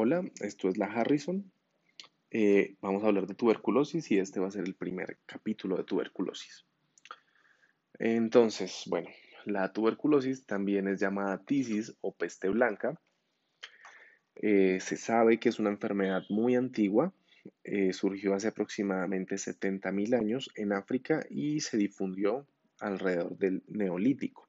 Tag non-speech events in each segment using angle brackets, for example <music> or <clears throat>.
Hola, esto es la Harrison. Eh, vamos a hablar de tuberculosis y este va a ser el primer capítulo de tuberculosis. Entonces, bueno, la tuberculosis también es llamada tisis o peste blanca. Eh, se sabe que es una enfermedad muy antigua, eh, surgió hace aproximadamente 70.000 años en África y se difundió alrededor del Neolítico.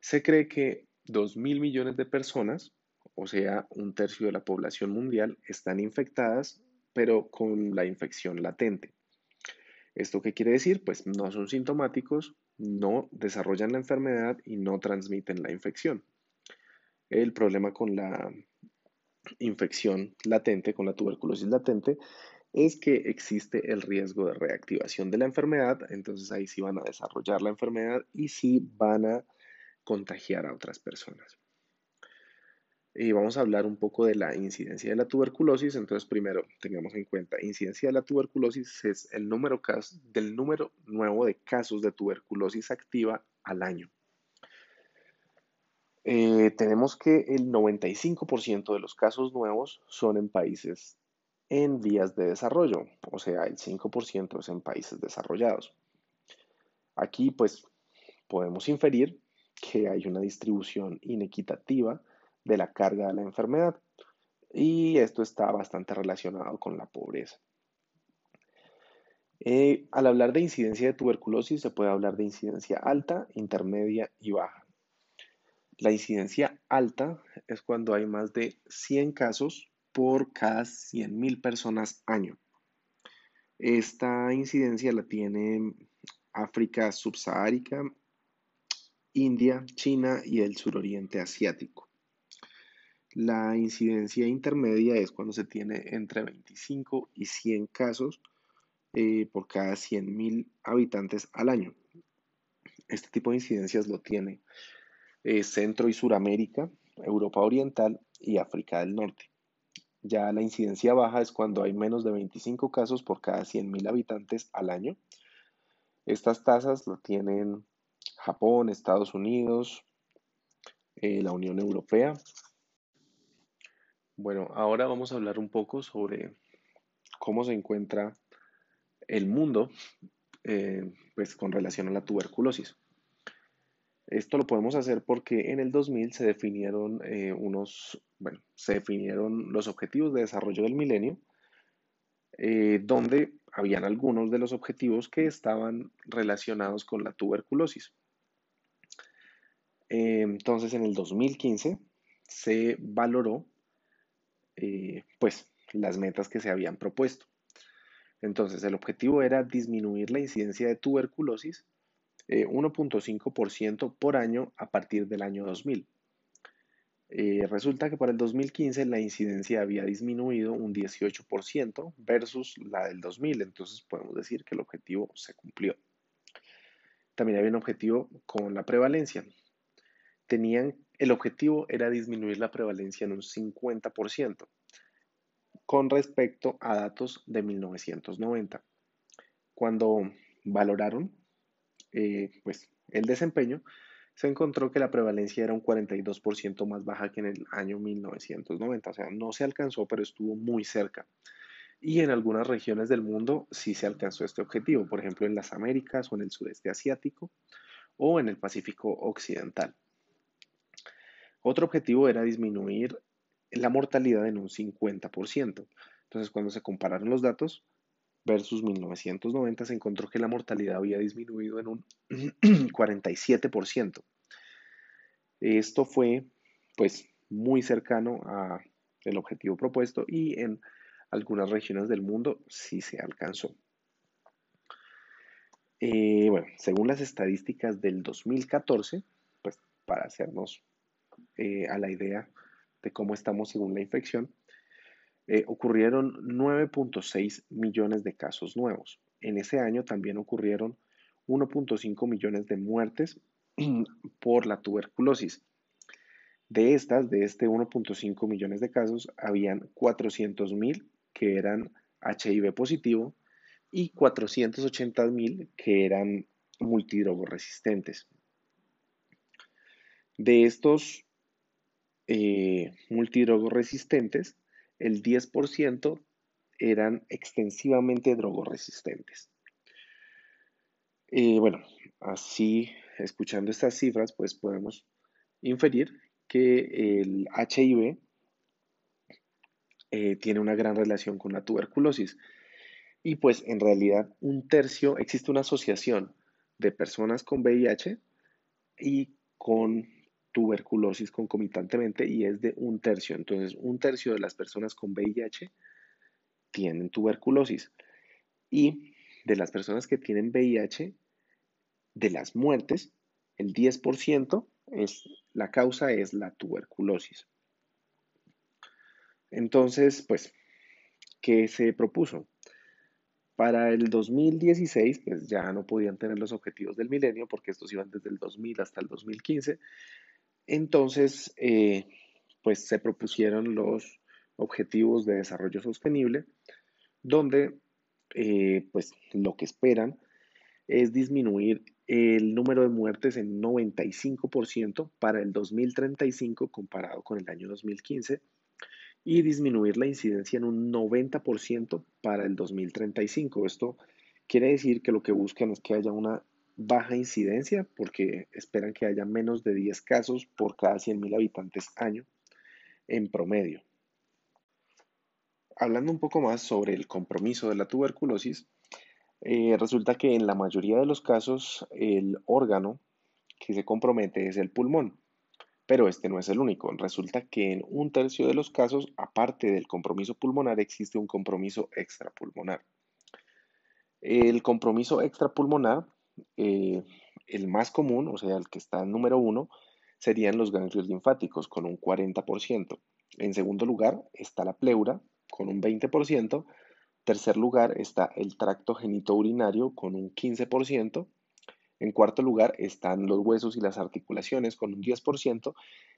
Se cree que 2.000 millones de personas o sea, un tercio de la población mundial, están infectadas, pero con la infección latente. ¿Esto qué quiere decir? Pues no son sintomáticos, no desarrollan la enfermedad y no transmiten la infección. El problema con la infección latente, con la tuberculosis latente, es que existe el riesgo de reactivación de la enfermedad, entonces ahí sí van a desarrollar la enfermedad y sí van a contagiar a otras personas. Y vamos a hablar un poco de la incidencia de la tuberculosis. Entonces, primero, tengamos en cuenta, incidencia de la tuberculosis es el número del número nuevo de casos de tuberculosis activa al año. Eh, tenemos que el 95% de los casos nuevos son en países en vías de desarrollo, o sea, el 5% es en países desarrollados. Aquí, pues, podemos inferir que hay una distribución inequitativa de la carga de la enfermedad. Y esto está bastante relacionado con la pobreza. Eh, al hablar de incidencia de tuberculosis se puede hablar de incidencia alta, intermedia y baja. La incidencia alta es cuando hay más de 100 casos por cada 100.000 personas año. Esta incidencia la tiene África subsaharica, India, China y el suroriente asiático. La incidencia intermedia es cuando se tiene entre 25 y 100 casos eh, por cada 100.000 habitantes al año. Este tipo de incidencias lo tiene eh, Centro y Suramérica, Europa Oriental y África del Norte. Ya la incidencia baja es cuando hay menos de 25 casos por cada 100.000 habitantes al año. Estas tasas lo tienen Japón, Estados Unidos, eh, la Unión Europea, bueno, ahora vamos a hablar un poco sobre cómo se encuentra el mundo eh, pues con relación a la tuberculosis. Esto lo podemos hacer porque en el 2000 se definieron eh, unos, bueno, se definieron los objetivos de desarrollo del milenio, eh, donde habían algunos de los objetivos que estaban relacionados con la tuberculosis. entonces, en el 2015 se valoró eh, pues las metas que se habían propuesto. Entonces, el objetivo era disminuir la incidencia de tuberculosis 1.5% eh, por año a partir del año 2000. Eh, resulta que para el 2015 la incidencia había disminuido un 18% versus la del 2000, entonces podemos decir que el objetivo se cumplió. También había un objetivo con la prevalencia. Tenían el objetivo era disminuir la prevalencia en un 50% con respecto a datos de 1990. Cuando valoraron eh, pues, el desempeño, se encontró que la prevalencia era un 42% más baja que en el año 1990. O sea, no se alcanzó, pero estuvo muy cerca. Y en algunas regiones del mundo sí se alcanzó este objetivo, por ejemplo en las Américas o en el sudeste asiático o en el Pacífico Occidental. Otro objetivo era disminuir la mortalidad en un 50%. Entonces, cuando se compararon los datos versus 1990, se encontró que la mortalidad había disminuido en un <clears throat> 47%. Esto fue, pues, muy cercano a el objetivo propuesto y en algunas regiones del mundo sí se alcanzó. Eh, bueno, según las estadísticas del 2014, pues para hacernos eh, a la idea de cómo estamos según la infección, eh, ocurrieron 9.6 millones de casos nuevos. En ese año también ocurrieron 1.5 millones de muertes <clears throat> por la tuberculosis. De estas, de este 1.5 millones de casos, habían 400 mil que eran HIV positivo y 480 mil que eran multidrogoresistentes. De estos eh, multidrogoresistentes, el 10% eran extensivamente drogoresistentes. Eh, bueno, así, escuchando estas cifras, pues podemos inferir que el HIV eh, tiene una gran relación con la tuberculosis. Y pues en realidad un tercio, existe una asociación de personas con VIH y con tuberculosis concomitantemente y es de un tercio. Entonces, un tercio de las personas con VIH tienen tuberculosis. Y de las personas que tienen VIH, de las muertes, el 10% es la causa es la tuberculosis. Entonces, pues, ¿qué se propuso? Para el 2016, pues ya no podían tener los objetivos del milenio porque estos iban desde el 2000 hasta el 2015. Entonces, eh, pues se propusieron los objetivos de desarrollo sostenible, donde eh, pues lo que esperan es disminuir el número de muertes en 95% para el 2035 comparado con el año 2015 y disminuir la incidencia en un 90% para el 2035. Esto quiere decir que lo que buscan es que haya una baja incidencia porque esperan que haya menos de 10 casos por cada 100.000 habitantes año en promedio. Hablando un poco más sobre el compromiso de la tuberculosis, eh, resulta que en la mayoría de los casos el órgano que se compromete es el pulmón. Pero este no es el único. Resulta que en un tercio de los casos, aparte del compromiso pulmonar, existe un compromiso extrapulmonar. El compromiso extrapulmonar, eh, el más común, o sea, el que está en número uno, serían los ganglios linfáticos con un 40%. En segundo lugar está la pleura con un 20%. Tercer lugar está el tracto genitourinario con un 15%. En cuarto lugar están los huesos y las articulaciones con un 10%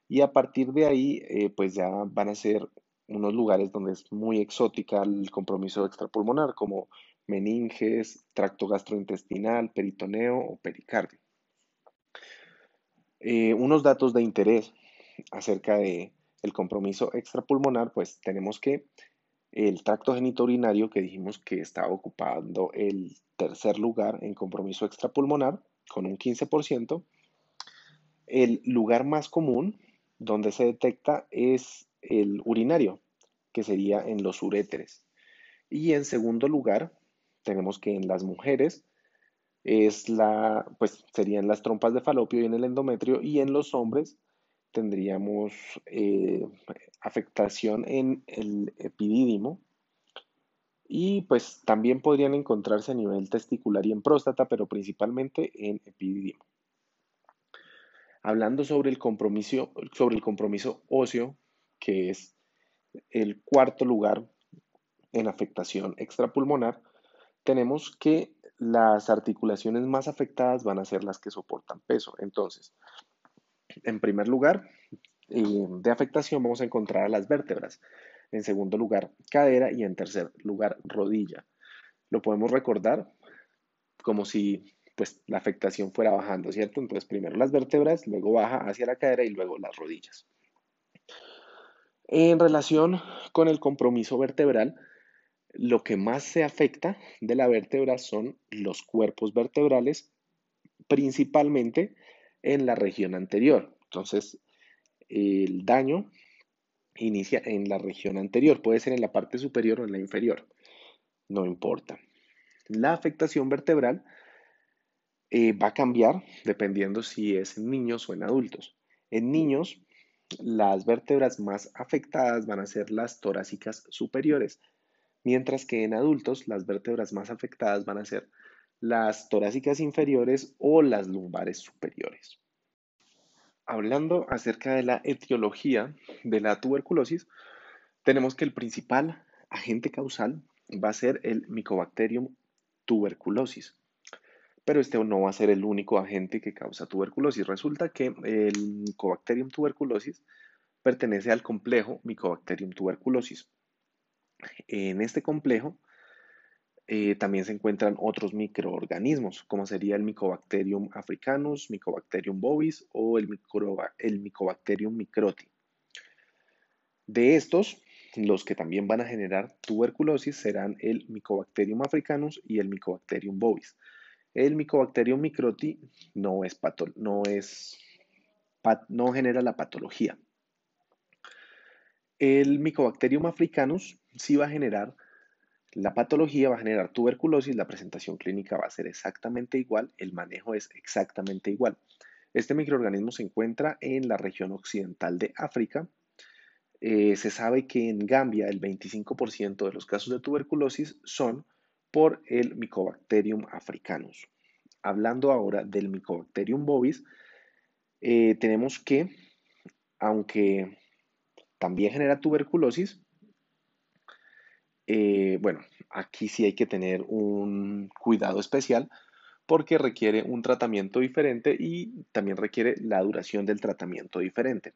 y a partir de ahí eh, pues ya van a ser unos lugares donde es muy exótica el compromiso extrapulmonar como meninges, tracto gastrointestinal, peritoneo o pericardio. Eh, unos datos de interés acerca de el compromiso extrapulmonar, pues tenemos que el tracto genitourinario que dijimos que estaba ocupando el tercer lugar en compromiso extrapulmonar, con un 15%. El lugar más común donde se detecta es el urinario, que sería en los uréteres. Y en segundo lugar, tenemos que en las mujeres es la, pues serían las trompas de falopio y en el endometrio, y en los hombres tendríamos eh, afectación en el epidídimo, y pues también podrían encontrarse a nivel testicular y en próstata, pero principalmente en epididimo. Hablando sobre el compromiso, sobre el compromiso óseo, que es el cuarto lugar en afectación extrapulmonar, tenemos que las articulaciones más afectadas van a ser las que soportan peso. Entonces, en primer lugar, eh, de afectación vamos a encontrar a las vértebras en segundo lugar cadera y en tercer lugar rodilla. Lo podemos recordar como si pues la afectación fuera bajando, ¿cierto? Entonces primero las vértebras, luego baja hacia la cadera y luego las rodillas. En relación con el compromiso vertebral, lo que más se afecta de la vértebra son los cuerpos vertebrales, principalmente en la región anterior. Entonces, el daño inicia en la región anterior, puede ser en la parte superior o en la inferior, no importa. La afectación vertebral eh, va a cambiar dependiendo si es en niños o en adultos. En niños, las vértebras más afectadas van a ser las torácicas superiores, mientras que en adultos las vértebras más afectadas van a ser las torácicas inferiores o las lumbares superiores. Hablando acerca de la etiología de la tuberculosis, tenemos que el principal agente causal va a ser el Mycobacterium tuberculosis. Pero este no va a ser el único agente que causa tuberculosis. Resulta que el Mycobacterium tuberculosis pertenece al complejo Mycobacterium tuberculosis. En este complejo eh, también se encuentran otros microorganismos, como sería el Mycobacterium africanus, Mycobacterium bovis o el, Mycobacterium microti. De estos, los que también van a generar tuberculosis serán el Mycobacterium africanus y el Mycobacterium bovis. El Mycobacterium microti no, es no, es, no genera la patología. El Mycobacterium africanus sí va a generar la patología, va a generar tuberculosis, la presentación clínica va a ser exactamente igual, el manejo es exactamente igual. Este microorganismo se encuentra en la región occidental de África. Eh, se sabe que en Gambia el 25% de los casos de tuberculosis son por el Mycobacterium africanus. Hablando ahora del Mycobacterium bovis, eh, tenemos que, aunque también genera tuberculosis, eh, bueno, aquí sí hay que tener un cuidado especial porque requiere un tratamiento diferente y también requiere la duración del tratamiento diferente.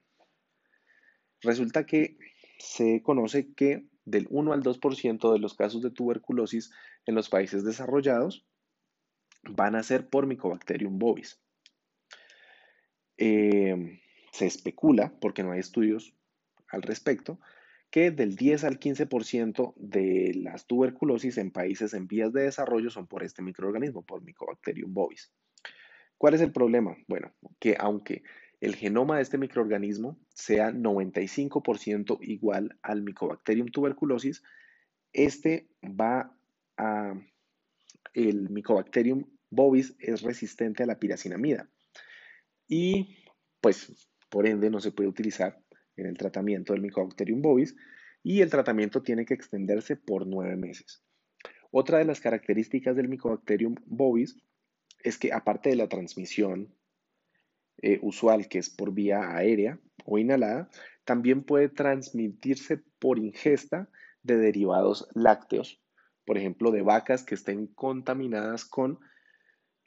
Resulta que se conoce que del 1 al 2% de los casos de tuberculosis en los países desarrollados van a ser por Mycobacterium bovis. Eh, se especula, porque no hay estudios al respecto, que del 10 al 15% de las tuberculosis en países en vías de desarrollo son por este microorganismo, por Mycobacterium bovis. ¿Cuál es el problema? Bueno, que aunque el genoma de este microorganismo sea 95% igual al Mycobacterium tuberculosis, este va a el Mycobacterium bovis es resistente a la piracinamida y pues por ende no se puede utilizar en el tratamiento del Mycobacterium bovis y el tratamiento tiene que extenderse por nueve meses. Otra de las características del Mycobacterium bovis es que aparte de la transmisión eh, usual que es por vía aérea o inhalada, también puede transmitirse por ingesta de derivados lácteos, por ejemplo, de vacas que estén contaminadas con,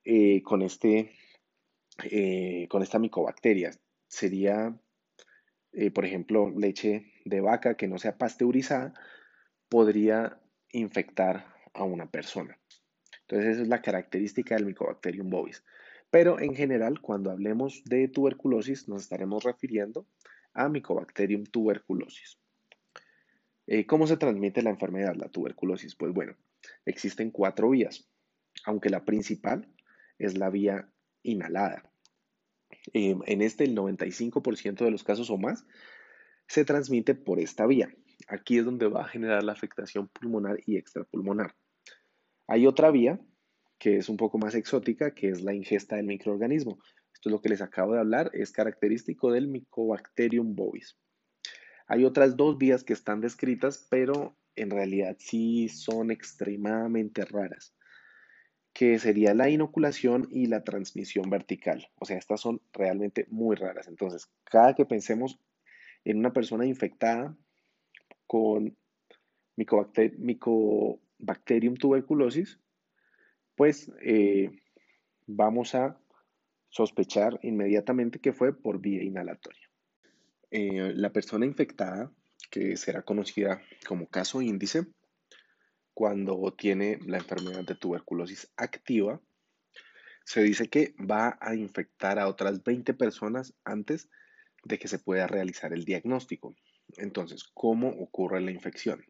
eh, con, este, eh, con esta micobacteria. Sería eh, por ejemplo, leche de vaca que no sea pasteurizada, podría infectar a una persona. Entonces, esa es la característica del Mycobacterium bovis. Pero en general, cuando hablemos de tuberculosis, nos estaremos refiriendo a Mycobacterium tuberculosis. Eh, ¿Cómo se transmite la enfermedad, la tuberculosis? Pues bueno, existen cuatro vías, aunque la principal es la vía inhalada. Eh, en este el 95% de los casos o más se transmite por esta vía. Aquí es donde va a generar la afectación pulmonar y extrapulmonar. Hay otra vía que es un poco más exótica, que es la ingesta del microorganismo. Esto es lo que les acabo de hablar, es característico del Mycobacterium bovis. Hay otras dos vías que están descritas, pero en realidad sí son extremadamente raras que sería la inoculación y la transmisión vertical. O sea, estas son realmente muy raras. Entonces, cada que pensemos en una persona infectada con Mycobacterium tuberculosis, pues eh, vamos a sospechar inmediatamente que fue por vía inhalatoria. Eh, la persona infectada, que será conocida como caso índice, cuando tiene la enfermedad de tuberculosis activa, se dice que va a infectar a otras 20 personas antes de que se pueda realizar el diagnóstico. Entonces, ¿cómo ocurre la infección?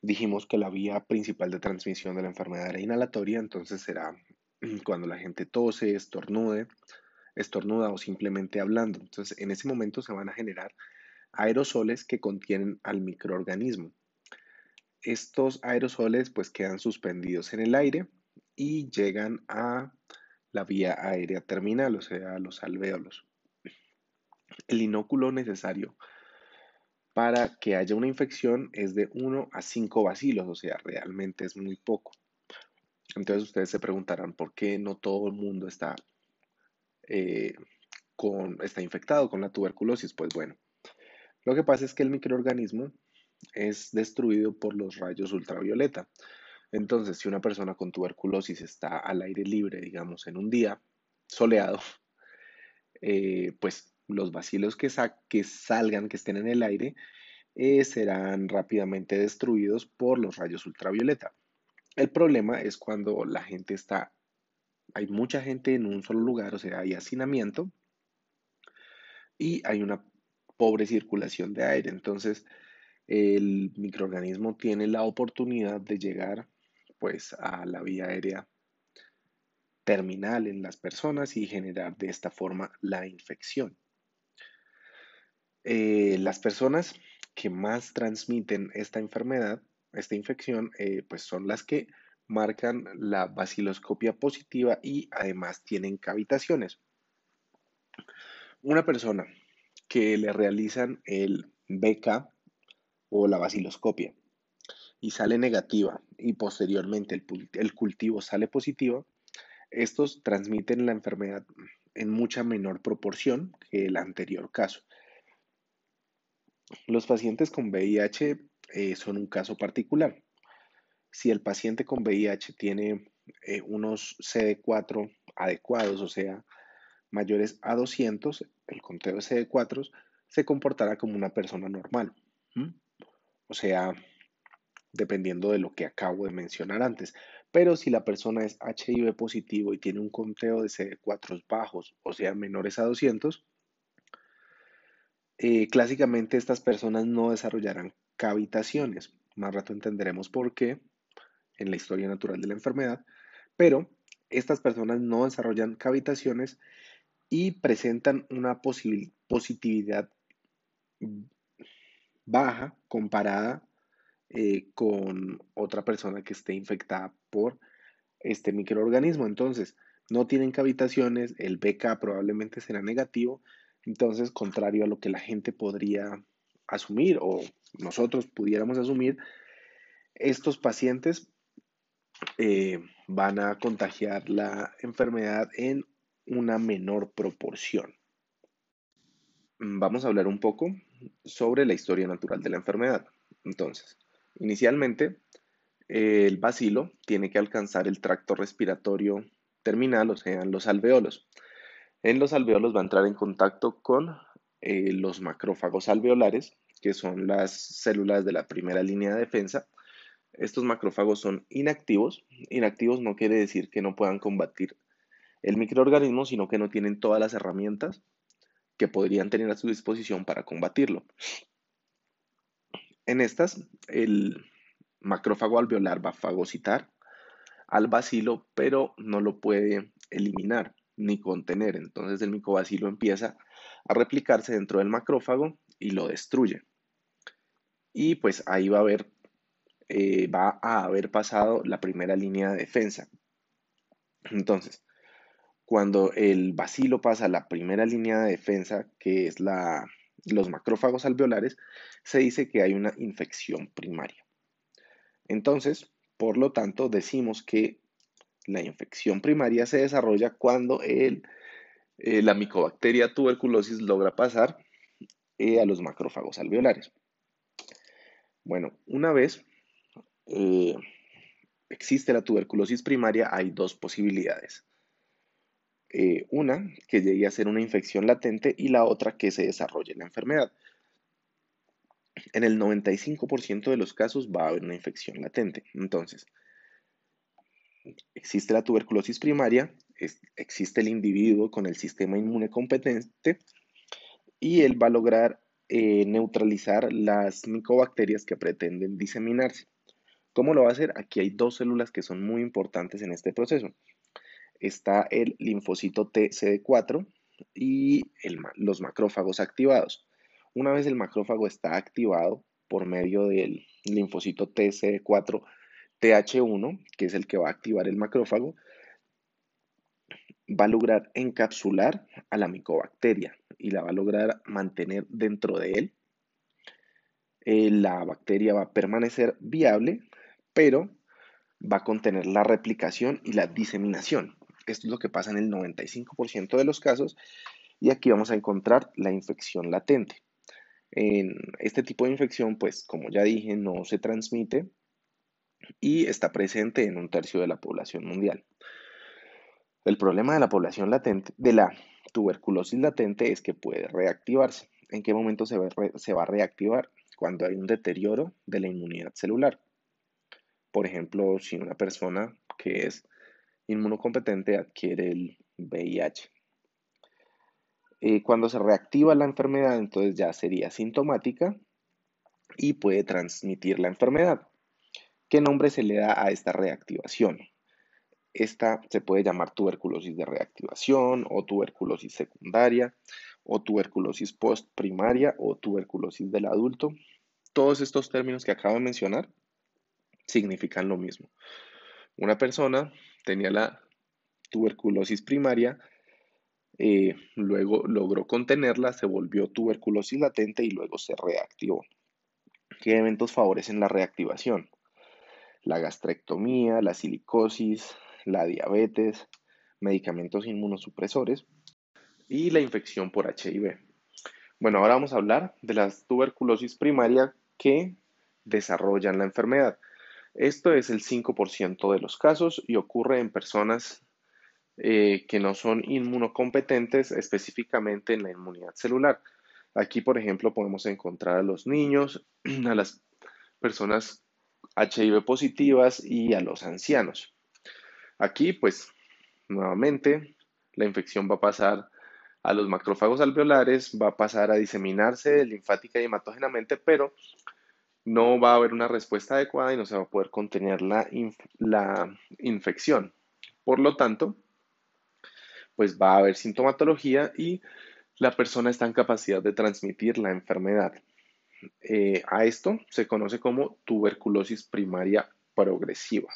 Dijimos que la vía principal de transmisión de la enfermedad era inhalatoria, entonces será <clears throat> cuando la gente tose, estornude, estornuda o simplemente hablando. Entonces, en ese momento se van a generar aerosoles que contienen al microorganismo estos aerosoles pues quedan suspendidos en el aire y llegan a la vía aérea terminal, o sea, a los alvéolos. El inóculo necesario para que haya una infección es de 1 a 5 bacilos, o sea, realmente es muy poco. Entonces ustedes se preguntarán por qué no todo el mundo está, eh, con, está infectado con la tuberculosis. Pues bueno, lo que pasa es que el microorganismo es destruido por los rayos ultravioleta. Entonces, si una persona con tuberculosis está al aire libre, digamos, en un día soleado, eh, pues los vacilos que, que, salgan, que estén en el aire, eh, serán rápidamente destruidos por los rayos ultravioleta. El problema es cuando la gente está, hay mucha gente en un solo lugar, o sea, hay hacinamiento y hay una pobre circulación de aire. Entonces, el microorganismo tiene la oportunidad de llegar pues a la vía aérea terminal en las personas y generar de esta forma la infección. Eh, las personas que más transmiten esta enfermedad, esta infección, eh, pues son las que marcan la baciloscopia positiva y además tienen cavitaciones. Una persona que le realizan el BK o la baciloscopia y sale negativa y posteriormente el, cultivo sale positivo, estos transmiten la enfermedad en mucha menor proporción que el anterior caso. Los pacientes con VIH eh, son un caso particular. Si el paciente con VIH tiene eh, unos CD4 adecuados, o sea, mayores a 200, el conteo de CD4 se comportará como una persona normal. O sea, dependiendo de lo que acabo de mencionar antes. Pero si la persona es HIV positivo y tiene un conteo de CD4 bajos, o sea, menores a 200, eh, clásicamente estas personas no desarrollarán cavitaciones. Más rato entenderemos por qué en la historia natural de la enfermedad, pero estas personas no desarrollan cavitaciones y presentan una positividad baja comparada eh, con otra persona que esté infectada por este microorganismo. Entonces, no tienen cavitaciones, el BK probablemente será negativo. Entonces, contrario a lo que la gente podría asumir o nosotros pudiéramos asumir, estos pacientes eh, van a contagiar la enfermedad en una menor proporción. Vamos a hablar un poco sobre la historia natural de la enfermedad. Entonces, Inicialmente, el bacilo tiene que alcanzar el tracto respiratorio terminal, o sea, los alveolos. En los alveolos va a entrar en contacto con eh, los macrófagos alveolares, que son las células de la primera línea de defensa. Estos macrófagos son inactivos. Inactivos no quiere decir que no puedan combatir el microorganismo, sino que no tienen todas las herramientas que podrían tener a su disposición para combatirlo. En estas, el macrófago alveolar va a fagocitar al bacilo, pero no lo puede eliminar ni contener. Entonces el micobacilo empieza a replicarse dentro del macrófago y lo destruye. Y pues ahí va a haber, eh, va a haber pasado la primera línea de defensa. Entonces, cuando el bacilo pasa la primera línea de defensa, que es la los macrófagos alveolares, se dice que hay una infección primaria. Entonces, por lo tanto, decimos que la infección primaria se desarrolla cuando el, eh, la micobacteria tuberculosis logra pasar eh, a los macrófagos alveolares. Bueno, una vez eh, existe la tuberculosis primaria, hay dos posibilidades. Eh, una que llegue a ser una infección latente y la otra que se desarrolle la enfermedad. En el 95% de los casos va a haber una infección latente. Entonces, existe la tuberculosis primaria, existe el individuo con el sistema inmune competente y él va a lograr eh, neutralizar las micobacterias que pretenden diseminarse. ¿Cómo lo va a hacer? Aquí hay dos células que son muy importantes en este proceso está el linfocito TCD4 y los macrófagos activados. Una vez el macrófago está activado por medio del linfocito TCD4 TH1, que es el que va a activar el macrófago, va a lograr encapsular a la micobacteria y la va a lograr mantener dentro de él. Eh, la bacteria va a permanecer viable, pero va a contener la replicación y la diseminación. Esto es lo que pasa en el 95% de los casos y aquí vamos a encontrar la infección latente. En este tipo de infección, pues como ya dije, no se transmite y está presente en un tercio de la población mundial. El problema de la población latente, de la tuberculosis latente, es que puede reactivarse. ¿En qué momento se va, se va a reactivar? Cuando hay un deterioro de la inmunidad celular. Por ejemplo, si una persona que es inmunocompetente adquiere el VIH. Eh, cuando se reactiva la enfermedad, entonces ya sería sintomática y puede transmitir la enfermedad. ¿Qué nombre se le da a esta reactivación? Esta se puede llamar tuberculosis de reactivación o tuberculosis secundaria o tuberculosis postprimaria o tuberculosis del adulto. Todos estos términos que acabo de mencionar significan lo mismo. Una persona tenía la tuberculosis primaria, eh, luego logró contenerla, se volvió tuberculosis latente y luego se reactivó. ¿Qué eventos favorecen la reactivación? La gastrectomía, la silicosis, la diabetes, medicamentos inmunosupresores y la infección por HIV. Bueno, ahora vamos a hablar de las tuberculosis primaria que desarrollan la enfermedad. Esto es el 5% de los casos y ocurre en personas eh, que no son inmunocompetentes, específicamente en la inmunidad celular. Aquí, por ejemplo, podemos encontrar a los niños, <clears throat> a las personas HIV positivas y a los ancianos. Aquí, pues, nuevamente, la infección va a pasar a los macrófagos alveolares, va a pasar a diseminarse linfática y hematógenamente, pero no va a haber una respuesta adecuada y no se va a poder contener la, la infección. Por lo tanto, pues va a haber sintomatología y la persona está en capacidad de transmitir la enfermedad. Eh, a esto se conoce como tuberculosis primaria progresiva.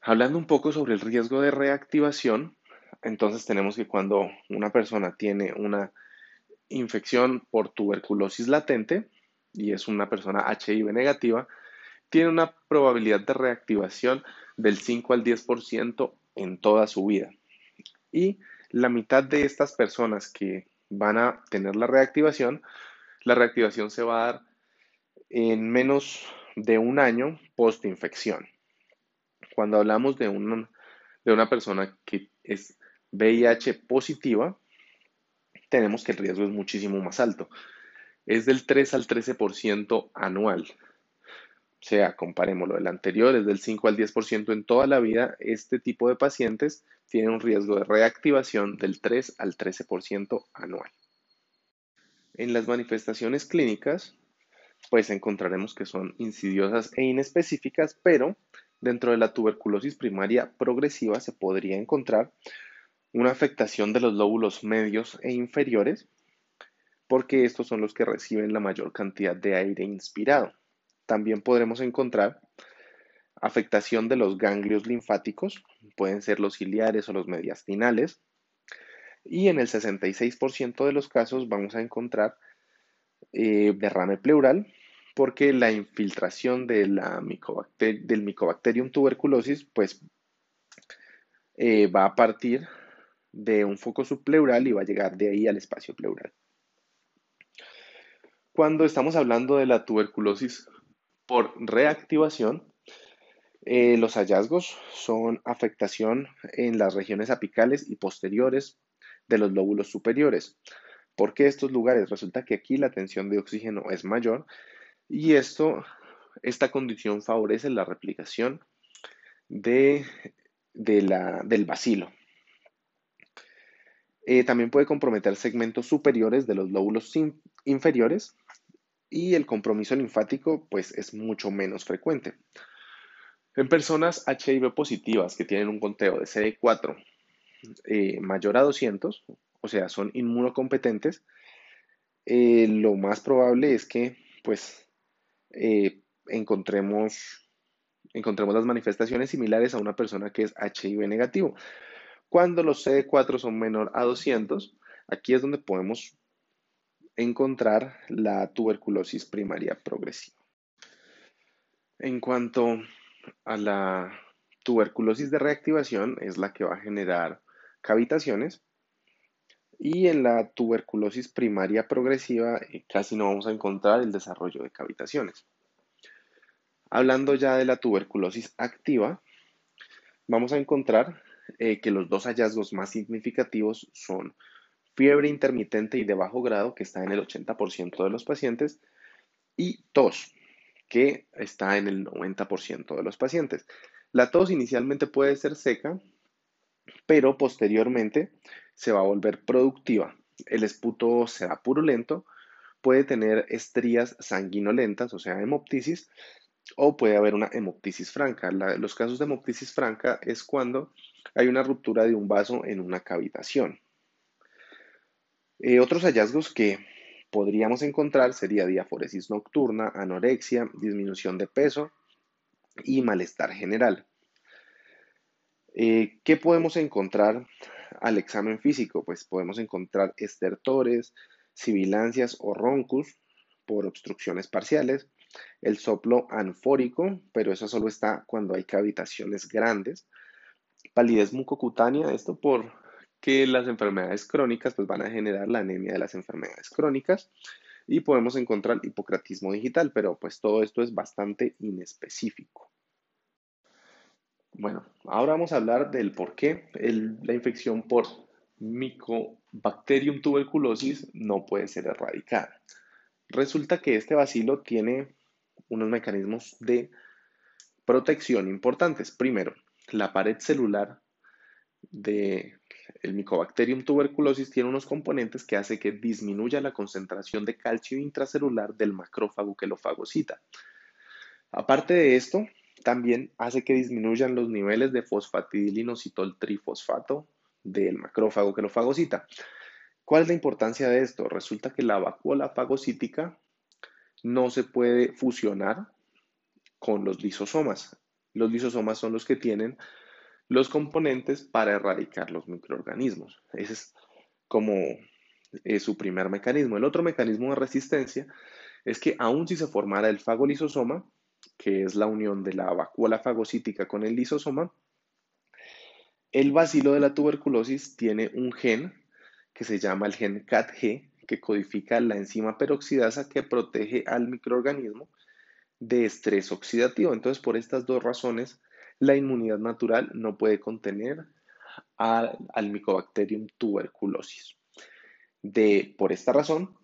Hablando un poco sobre el riesgo de reactivación, entonces tenemos que cuando una persona tiene una infección por tuberculosis latente, y es una persona HIV negativa, tiene una probabilidad de reactivación del 5 al 10% en toda su vida. Y la mitad de estas personas que van a tener la reactivación, la reactivación se va a dar en menos de un año post-infección. Cuando hablamos de, de una persona que es VIH positiva, tenemos que el riesgo es muchísimo más alto es del 3 al 13% anual. O sea, comparémoslo, el anterior es del 5 al 10% en toda la vida. Este tipo de pacientes tienen un riesgo de reactivación del 3 al 13% anual. En las manifestaciones clínicas, pues encontraremos que son insidiosas e inespecíficas, pero dentro de la tuberculosis primaria progresiva se podría encontrar una afectación de los lóbulos medios e inferiores, porque estos son los que reciben la mayor cantidad de aire inspirado. También podremos encontrar afectación de los ganglios linfáticos, pueden ser los ciliares o los mediastinales, y en el 66% de los casos vamos a encontrar eh, derrame pleural, porque la infiltración del Mycobacterium tuberculosis pues, eh, va a partir de un foco subpleural y va a llegar de ahí al espacio pleural. Cuando estamos hablando de la tuberculosis por reactivación, eh, los hallazgos son afectación en las regiones apicales y posteriores de los lóbulos superiores. ¿Por qué estos lugares? Resulta que aquí la tensión de oxígeno es mayor y esto, esta condición favorece la replicación de, del bacilo. Eh, también puede comprometer segmentos superiores de los lóbulos inferiores y el compromiso linfático pues es mucho menos frecuente. En personas HIV positivas que tienen un conteo de CD4 eh, mayor a 200, o sea, son inmunocompetentes, eh, lo más probable es que pues encontremos, encontremos las manifestaciones similares a una persona que es HIV negativo. Cuando los CD4 son menor a 200, aquí es donde podemos encontrar la tuberculosis primaria progresiva. En cuanto a la tuberculosis de reactivación, es la que va a generar cavitaciones. Y en la tuberculosis primaria progresiva eh, casi no vamos a encontrar el desarrollo de cavitaciones. Hablando ya de la tuberculosis activa, vamos a encontrar eh, que los dos hallazgos más significativos son fiebre intermitente y de bajo grado, que está en el 80% de los pacientes, y tos, que está en el 90% de los pacientes. La tos inicialmente puede ser seca, pero posteriormente se va a volver productiva. El esputo será purulento, puede tener estrías sanguinolentas, o sea, hemoptisis, o puede haber una hemoptisis franca. los casos de hemoptisis franca es cuando hay una ruptura de un vaso en una cavitación. Eh, otros hallazgos que podríamos encontrar sería diaforesis nocturna, anorexia, disminución de peso y malestar general. Eh, ¿Qué podemos encontrar al examen físico? Pues podemos encontrar estertores, sibilancias o roncus por obstrucciones parciales, el soplo anfórico, pero eso solo está cuando hay cavitaciones grandes, palidez mucocutánea, esto por que las enfermedades crónicas pues, van a generar la anemia de las enfermedades crónicas y podemos encontrar hipocratismo digital, pero pues todo esto es bastante inespecífico. Bueno, ahora vamos a hablar del por qué la infección por Mycobacterium tuberculosis no puede ser erradicada. Resulta que este bacilo tiene unos mecanismos de protección importantes. Primero, la pared celular del el Mycobacterium tuberculosis tiene unos componentes que hace que disminuya la concentración de calcio intracelular del macrófago que lo fagocita. Aparte de esto, también hace que disminuyan los niveles de fosfatidilinositol trifosfato del macrófago que lo fagocita. ¿Cuál es la importancia de esto? Resulta que la vacuola fagocítica no se puede fusionar con los lisosomas. Los lisosomas son los que tienen los componentes para erradicar los microorganismos. Ese es como eh, su primer mecanismo. El otro mecanismo de resistencia es que aun si se formara el fagolisosoma, que es la unión de la vacuola fagocítica con el lisosoma, el bacilo de la tuberculosis tiene un gen que se llama el gen CATG, que codifica la enzima peroxidasa que protege al microorganismo de estrés oxidativo. Entonces, por estas dos razones, la inmunidad natural no puede contener al Mycobacterium tuberculosis. De, por esta razón,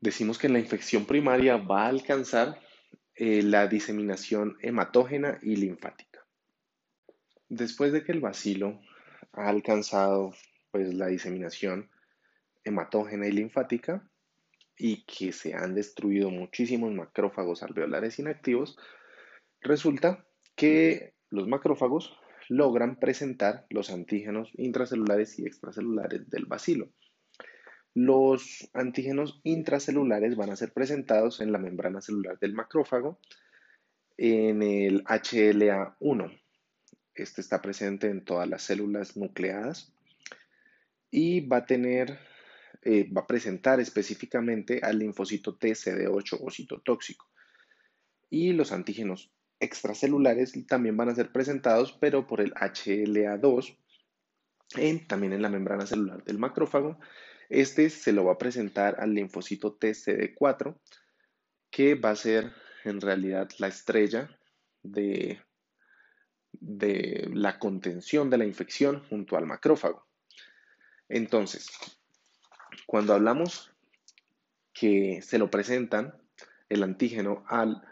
decimos que la infección primaria va a alcanzar eh, la diseminación hematógena y linfática. Después de que el bacilo ha alcanzado pues, la diseminación hematógena y linfática y que se han destruido muchísimos macrófagos alveolares inactivos, resulta que los macrófagos logran presentar los antígenos intracelulares y extracelulares del bacilo. Los antígenos intracelulares van a ser presentados en la membrana celular del macrófago en el HLA1. Este está presente en todas las células nucleadas y va a tener, eh, va a presentar específicamente al linfocito TCD8 o citotóxico. Y los antígenos extracelulares también van a ser presentados, pero por el HLA2, también en la membrana celular del macrófago. Este se lo va a presentar al linfocito TCD4, que va a ser en realidad la estrella de la contención de la infección junto al macrófago. Entonces, cuando hablamos que se lo presentan el antígeno al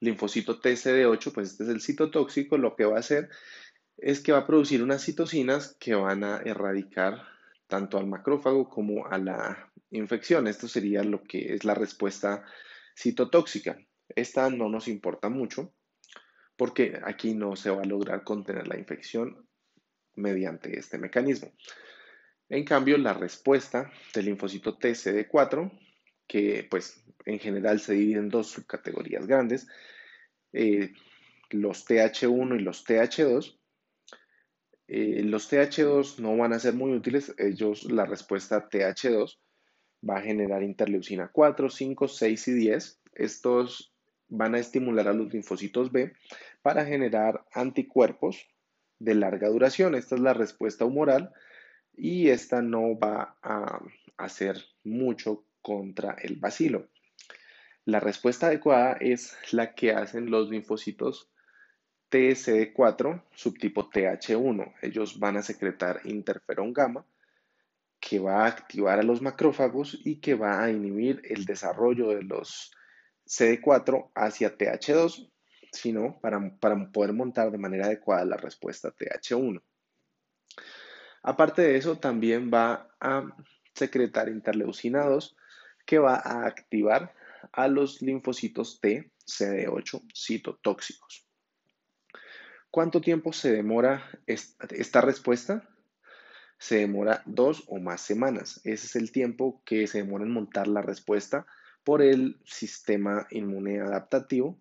linfocito TCD8, pues este es el citotóxico, lo que va a hacer es que va a producir unas citocinas que van a erradicar tanto al macrófago como a la infección. Esto sería lo que es la respuesta citotóxica. Esta no nos importa mucho porque aquí no se va a lograr contener la infección mediante este mecanismo. En cambio, la respuesta del linfocito TCD4, que pues en general se divide en dos subcategorías grandes, eh, los TH1 y los TH2. Eh, los TH2 no van a ser muy útiles, ellos, la respuesta TH2 va a generar interleucina 4, 5, 6 y 10. Estos van a estimular a los linfocitos B para generar anticuerpos de larga duración. Esta es la respuesta humoral y esta no va a hacer mucho contra el bacilo. La respuesta adecuada es la que hacen los linfocitos TSD4 subtipo TH1. Ellos van a secretar interferón gamma que va a activar a los macrófagos y que va a inhibir el desarrollo de los CD4 hacia TH2, sino para poder montar de manera adecuada la respuesta TH1. Aparte de eso, también va a secretar interleucina 2 que va a activar a los linfocitos T, CD8, citotóxicos. ¿Cuánto tiempo se demora esta respuesta? Se demora dos o más semanas. Ese es el tiempo que se demora en montar la respuesta por el sistema inmune adaptativo.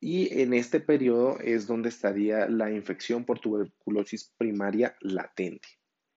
Y en este periodo es donde estaría la infección por tuberculosis primaria latente.